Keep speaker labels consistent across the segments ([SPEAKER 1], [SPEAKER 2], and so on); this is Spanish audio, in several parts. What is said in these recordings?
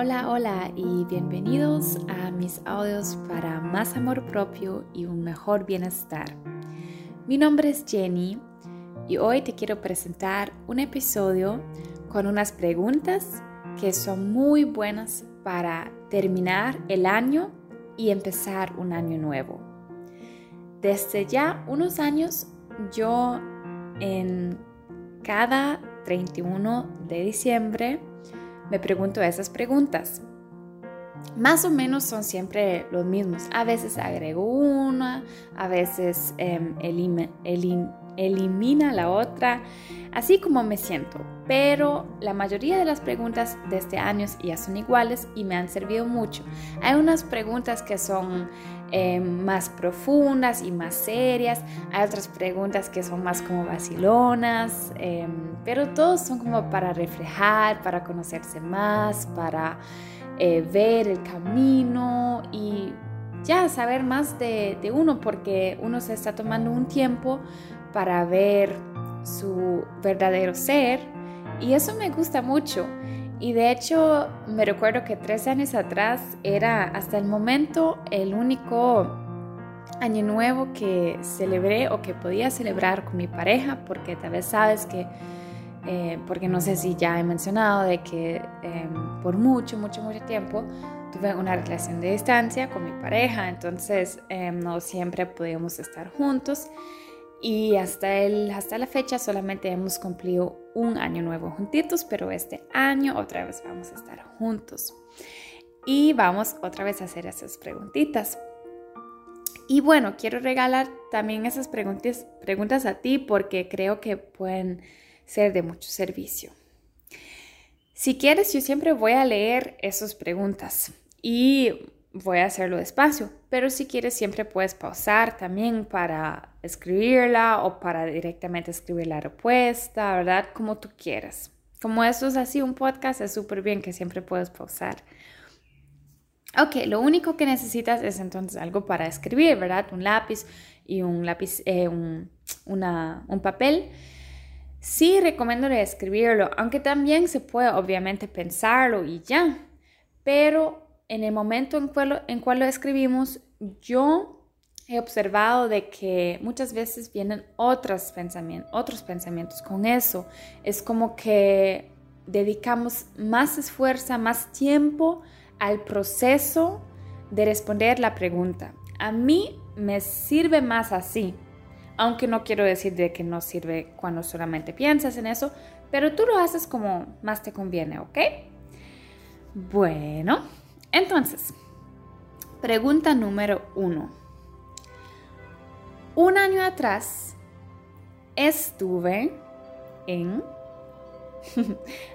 [SPEAKER 1] Hola, hola y bienvenidos a mis audios para más amor propio y un mejor bienestar. Mi nombre es Jenny y hoy te quiero presentar un episodio con unas preguntas que son muy buenas para terminar el año y empezar un año nuevo. Desde ya unos años yo en cada 31 de diciembre me pregunto esas preguntas. Más o menos son siempre los mismos. A veces agrego una, a veces em, elimina la otra, así como me siento. Pero la mayoría de las preguntas de este año ya son iguales y me han servido mucho. Hay unas preguntas que son em, más profundas y más serias. Hay otras preguntas que son más como vacilonas, em, pero todos son como para reflejar, para conocerse más, para eh, ver el camino y ya saber más de uno, porque uno se está tomando un tiempo para ver su verdadero ser y eso me gusta mucho. Y de hecho, me recuerdo que tres años atrás era hasta el momento el único año nuevo que celebré o que podía celebrar con mi pareja, porque tal vez sabes que, eh, porque no sé si ya he mencionado de que em, por mucho, mucho, mucho tiempo tuve una relación de distancia con mi pareja, entonces em, no siempre podíamos estar juntos. Y hasta, el, hasta la fecha solamente hemos cumplido un año nuevo juntitos, pero este año otra vez vamos a estar juntos. Y vamos otra vez a hacer esas preguntitas. Y bueno, quiero regalar también esas preguntas, preguntas a ti porque creo que pueden ser de mucho servicio. Si quieres, yo siempre voy a leer esas preguntas y voy a hacerlo despacio, pero si quieres siempre puedes pausar también para escribirla o para directamente escribir la respuesta, ¿verdad? Como tú quieras. Como esto es así un podcast, es súper bien que siempre puedes pausar. Ok, lo único que necesitas es entonces algo para escribir, ¿verdad? Un lápiz y un lápiz, eh, un, un papel. Sí, recomiendo escribirlo, aunque también se puede obviamente pensarlo y ya, pero en el momento en cual, en cual lo escribimos, yo he observado de que muchas veces vienen otros pensamientos, otros pensamientos con eso. Es como que dedicamos más esfuerzo, más tiempo al proceso de responder la pregunta. A mí me sirve más así, aunque no quiero decir de que no sirve cuando solamente piensas en eso, pero tú lo haces como más te conviene, ¿ok? Bueno, entonces, pregunta número uno. Un año atrás estuve en...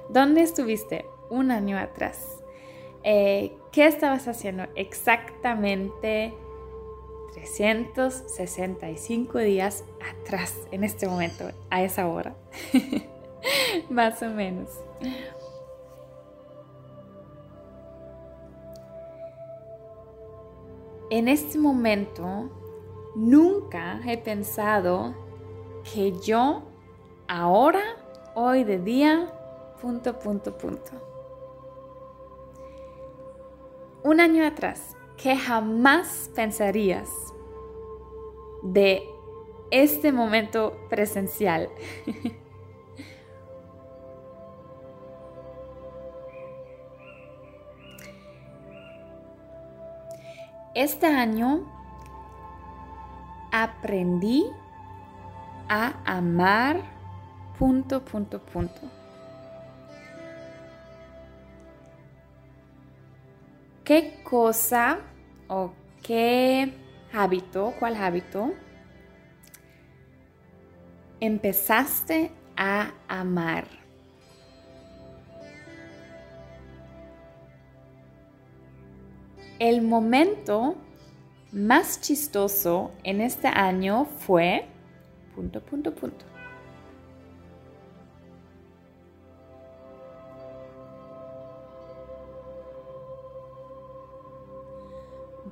[SPEAKER 1] ¿Dónde estuviste un año atrás? Eh, ¿Qué estabas haciendo exactamente 365 días atrás en este momento, a esa hora? Más o menos. En este momento nunca he pensado que yo ahora, hoy de día, punto, punto, punto. Un año atrás, que jamás pensarías de este momento presencial. Este año aprendí a amar punto, punto, punto. ¿Qué cosa o qué hábito, cuál hábito empezaste a amar? El momento más chistoso en este año fue... Punto, punto, punto.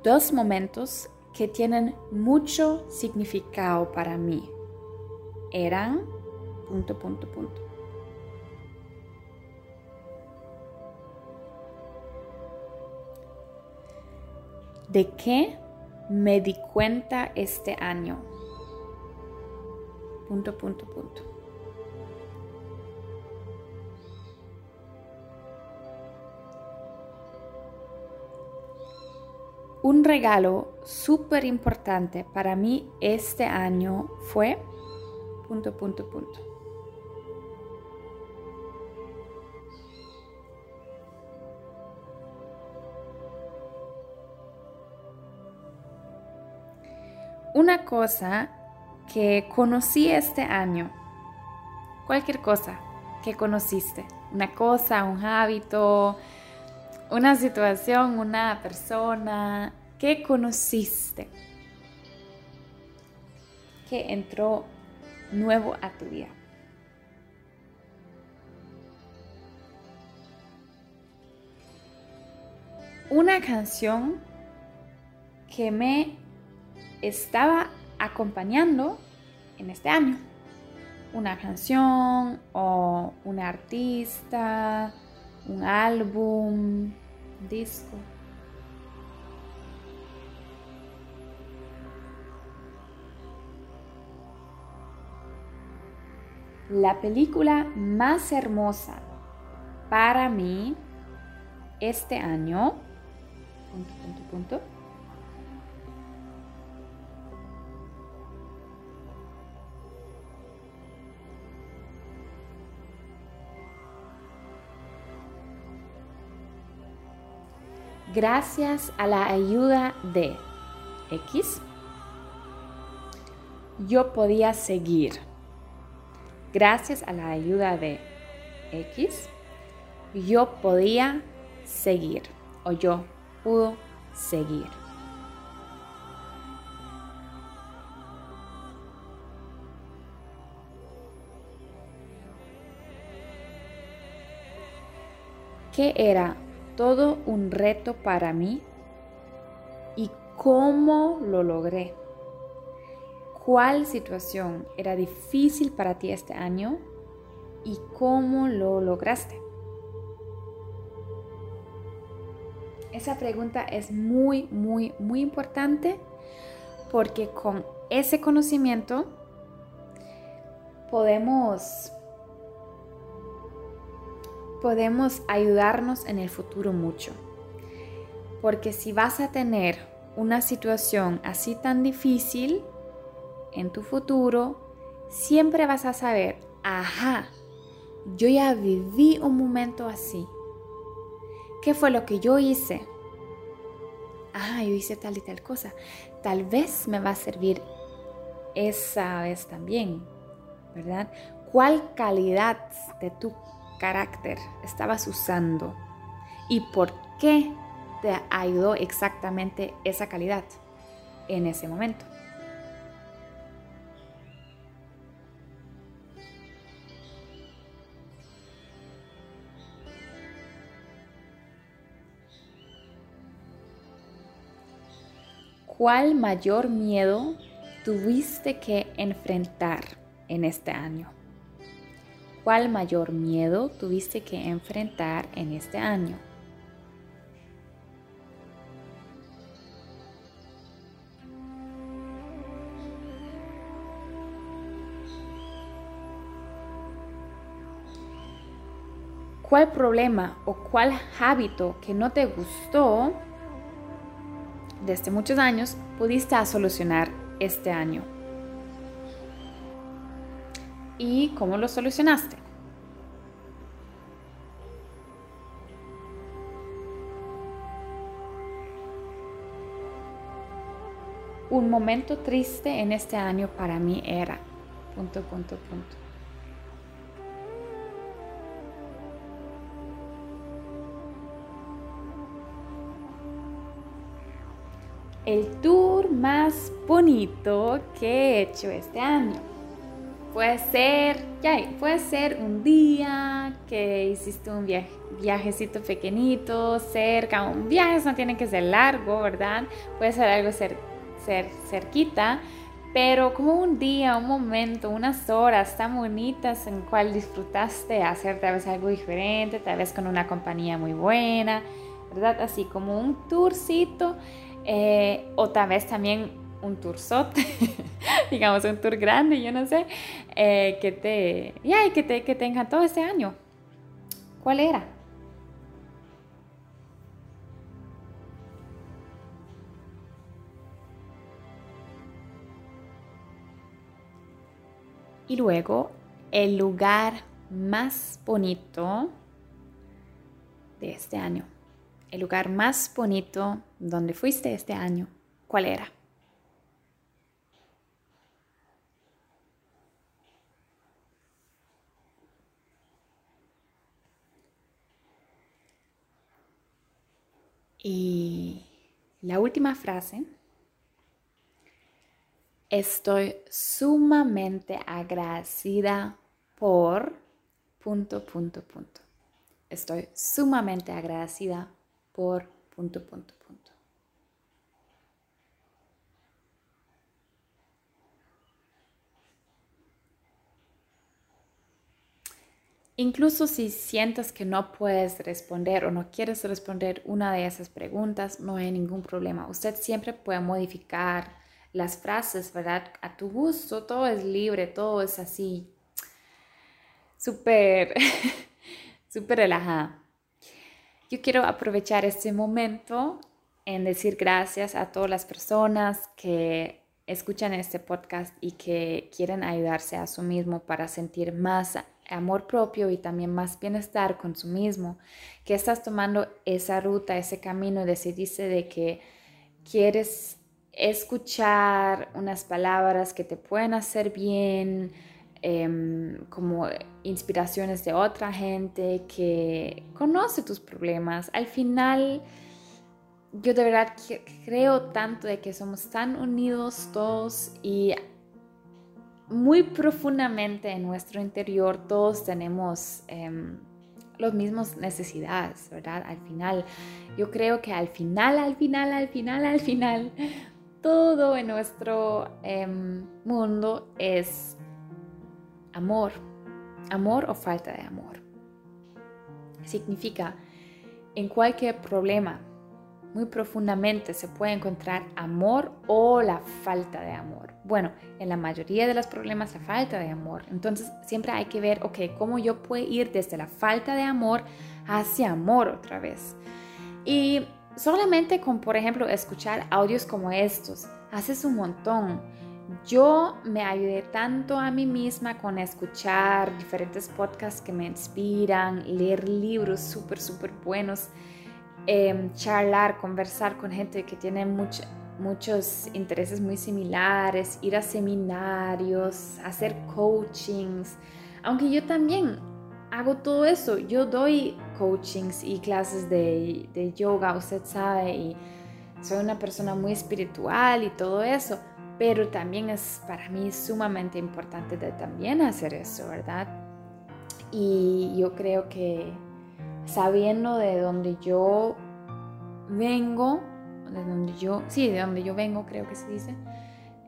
[SPEAKER 1] Dos momentos que tienen mucho significado para mí eran... Punto, punto, punto. ¿De qué me di cuenta este año? Punto, punto, punto. Un regalo súper importante para mí este año fue punto, punto, punto. Una cosa que conocí este año, cualquier cosa que conociste, una cosa, un hábito, una situación, una persona que conociste, que entró nuevo a tu vida. Una canción que me estaba acompañando en este año. Una canción o un artista, un álbum, disco. La película más hermosa para mí este año, punto, punto, punto, gracias a la ayuda de X, yo podía seguir. Gracias a la ayuda de X, yo podía seguir o yo pudo seguir. ¿Qué era todo un reto para mí y cómo lo logré. ¿Cuál situación era difícil para ti este año y cómo lo lograste? Esa pregunta es muy, muy, muy importante porque con ese conocimiento podemos podemos ayudarnos en el futuro mucho. Porque si vas a tener una situación así tan difícil en tu futuro, siempre vas a saber, ajá, yo ya viví un momento así. ¿Qué fue lo que yo hice? Ah, yo hice tal y tal cosa. Tal vez me va a servir esa vez también, ¿verdad? ¿Cuál calidad de tu carácter estabas usando y por qué te ayudó exactamente esa calidad en ese momento. ¿Cuál mayor miedo tuviste que enfrentar en este año? ¿Cuál mayor miedo tuviste que enfrentar en este año? ¿Cuál problema o cuál hábito que no te gustó desde muchos años pudiste solucionar este año? Y cómo lo solucionaste. Un momento triste en este año para mí era punto, punto, punto. El tour más bonito que he hecho este año. Puede ser, ya, puede ser un día que hiciste un viajecito pequeñito, cerca, un viaje no tiene que ser largo, ¿verdad? Puede ser algo ser, ser cerquita, pero como un día, un momento, unas horas tan bonitas en cual disfrutaste hacer tal vez algo diferente, tal vez con una compañía muy buena, ¿verdad? Así como un tourcito eh, o tal vez también un tourzote, digamos un tour grande, yo no sé, eh, que te, ya, que te, que te encantó este año. ¿Cuál era? Y luego el lugar más bonito de este año. El lugar más bonito donde fuiste este año. ¿Cuál era? Y la última frase Estoy sumamente agradecida por punto, punto, punto. Estoy sumamente agradecida por punto, punto, punto. Incluso si sientes que no puedes responder o no quieres responder una de esas preguntas, no hay ningún problema. Usted siempre puede modificar las frases, ¿verdad? A tu gusto, todo es libre, todo es así, súper, súper relajada. Yo quiero aprovechar este momento en decir gracias a todas las personas que escuchan este podcast y que quieren ayudarse a su mismo para sentir más amor propio y también más bienestar con su mismo, que estás tomando esa ruta, ese camino, decidiste de que quieres escuchar unas palabras que te pueden hacer bien, em, como inspiraciones de otra gente que conoce tus problemas. Al final, yo de verdad creo tanto de que somos tan unidos todos y muy profundamente en nuestro interior todos tenemos eh, las mismas necesidades, ¿verdad? Al final, yo creo que al final, al final, al final, al final, todo en nuestro em, mundo es amor, amor o falta de amor. Significa, en cualquier problema, muy profundamente se puede encontrar amor o la falta de amor. Bueno, en la mayoría de los problemas la falta de amor. Entonces siempre hay que ver, ok, cómo yo puedo ir desde la falta de amor hacia amor otra vez. Y Solamente con, por ejemplo, escuchar audios como estos, haces un montón. Yo me ayudé tanto a mí misma con escuchar diferentes podcasts que me inspiran, leer libros súper, súper buenos, em, charlar, conversar con gente que tiene muchos intereses muy similares, ir a seminarios, hacer coachings. Aunque yo también hago todo eso. Yo doy coachings y clases de, de, yoga, usted sabe, y soy una persona muy espiritual y todo eso, pero también es para mí sumamente importante de también hacer eso, ¿verdad? Y yo creo que sabiendo de dónde yo vengo, de donde yo, sí, de donde yo vengo creo que se dice,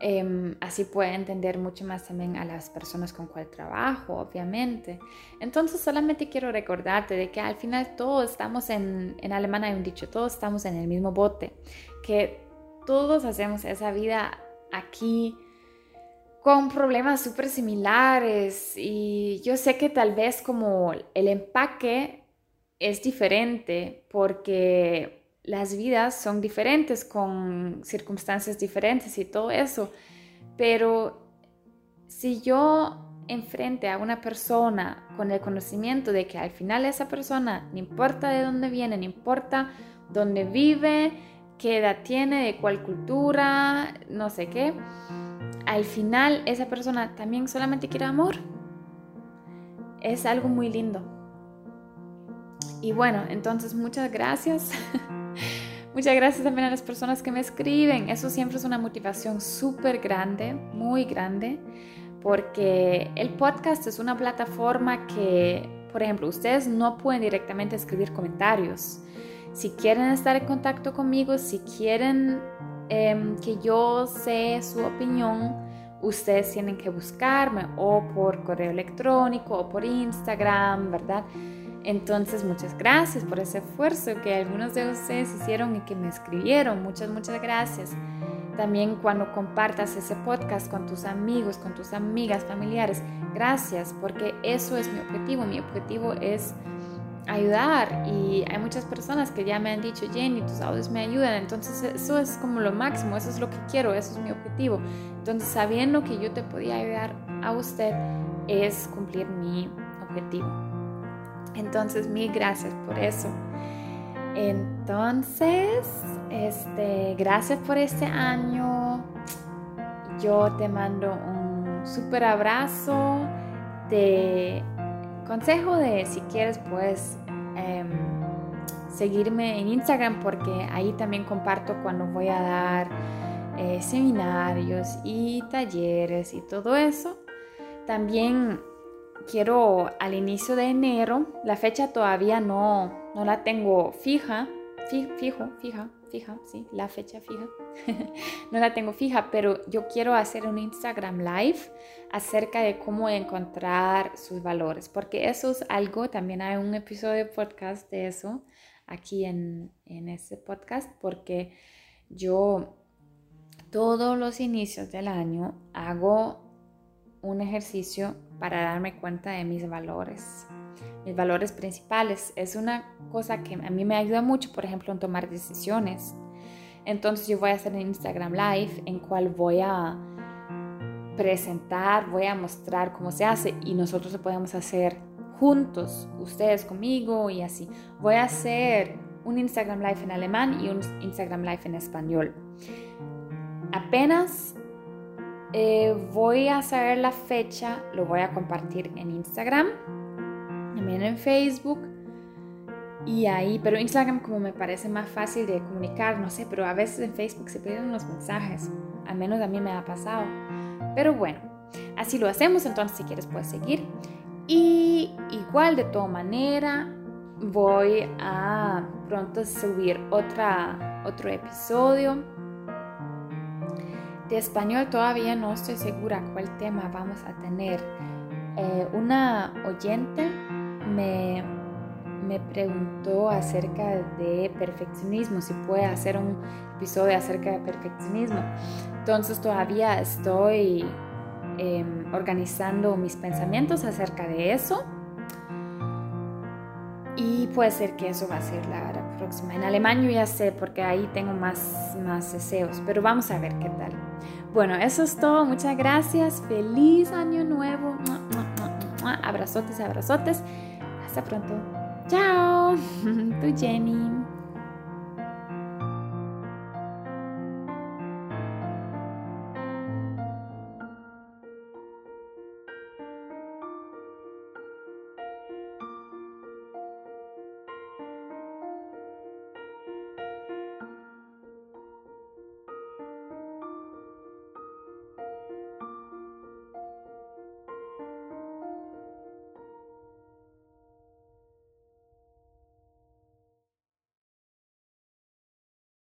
[SPEAKER 1] Em, así puede entender mucho más también a las personas con cual trabajo, obviamente. Entonces solamente quiero recordarte de que al final todos estamos en, en alemán hay un dicho, todos estamos en el mismo bote, que todos hacemos esa vida aquí con problemas súper similares y yo sé que tal vez como el empaque es diferente porque las vidas son diferentes con circunstancias diferentes y todo eso, pero si yo enfrente a una persona con el conocimiento de que al final esa persona, no importa de dónde viene, no importa dónde vive, qué edad tiene, de cuál cultura, no sé qué, al final esa persona también solamente quiere amor. Es algo muy lindo. Y bueno, entonces muchas gracias. Muchas gracias también a las personas que me escriben. Eso siempre es una motivación súper grande, muy grande, porque el podcast es una plataforma que, por ejemplo, ustedes no pueden directamente escribir comentarios. Si quieren estar en contacto conmigo, si quieren em, que yo sé su opinión, ustedes tienen que buscarme o por correo electrónico o por Instagram, ¿verdad? Entonces, muchas gracias por ese esfuerzo que algunos de ustedes hicieron y que me escribieron. Muchas, muchas gracias. También cuando compartas ese podcast con tus amigos, con tus amigas, familiares, gracias, porque eso es mi objetivo. Mi objetivo es ayudar y hay muchas personas que ya me han dicho, Jenny, tus audios me ayudan, entonces eso es como lo máximo, eso es lo que quiero, eso es mi objetivo. Entonces sabiendo que yo te podía ayudar a usted es cumplir mi objetivo. Entonces mil gracias por eso. Entonces, este, gracias por este año. Yo te mando un súper abrazo. de consejo de si quieres pues seguirme en Instagram porque ahí también comparto cuando voy a dar eh, seminarios y talleres y todo eso. También quiero al inicio de enero, la fecha todavía no, no la tengo fija, fijo, fija, fija, sí, la fecha fija. no la tengo fija, pero yo quiero hacer un Instagram live acerca de cómo encontrar sus valores, porque eso es algo, también hay un episodio de podcast de eso aquí en, en ese podcast, porque yo todos los inicios del año hago un ejercicio para darme cuenta de mis valores mis valores principales. Es una cosa que a mí me ayuda mucho, por ejemplo, en tomar decisiones. Entonces yo voy a hacer un Instagram Live en cual voy a presentar, voy a mostrar cómo se hace y nosotros lo podemos hacer juntos, ustedes conmigo y así. Voy a hacer un Instagram Live en alemán y un Instagram Live en español. Apenas eh, voy a saber la fecha, lo voy a compartir en Instagram también en Facebook y ahí, pero Instagram como me parece más fácil de comunicar, no sé, pero a veces en Facebook se pierden los mensajes, al menos a mí me ha pasado. Pero bueno, así lo hacemos, entonces si quieres puedes seguir. Y igual de toda manera voy a pronto subir otra, otro episodio. De español todavía no estoy segura cuál tema vamos a tener. Eh, una oyente me, me preguntó acerca de perfeccionismo, si puede hacer un episodio acerca de perfeccionismo. Entonces todavía estoy em, organizando mis pensamientos acerca de eso. Y puede ser que eso va a ser la, En alemán yo ya sé porque ahí tengo más, más deseos, pero vamos a ver qué tal. Bueno, eso es todo. Muchas gracias. Feliz año nuevo. Abrazotes, abrazotes. Hasta pronto. Chao. Tu Jenny.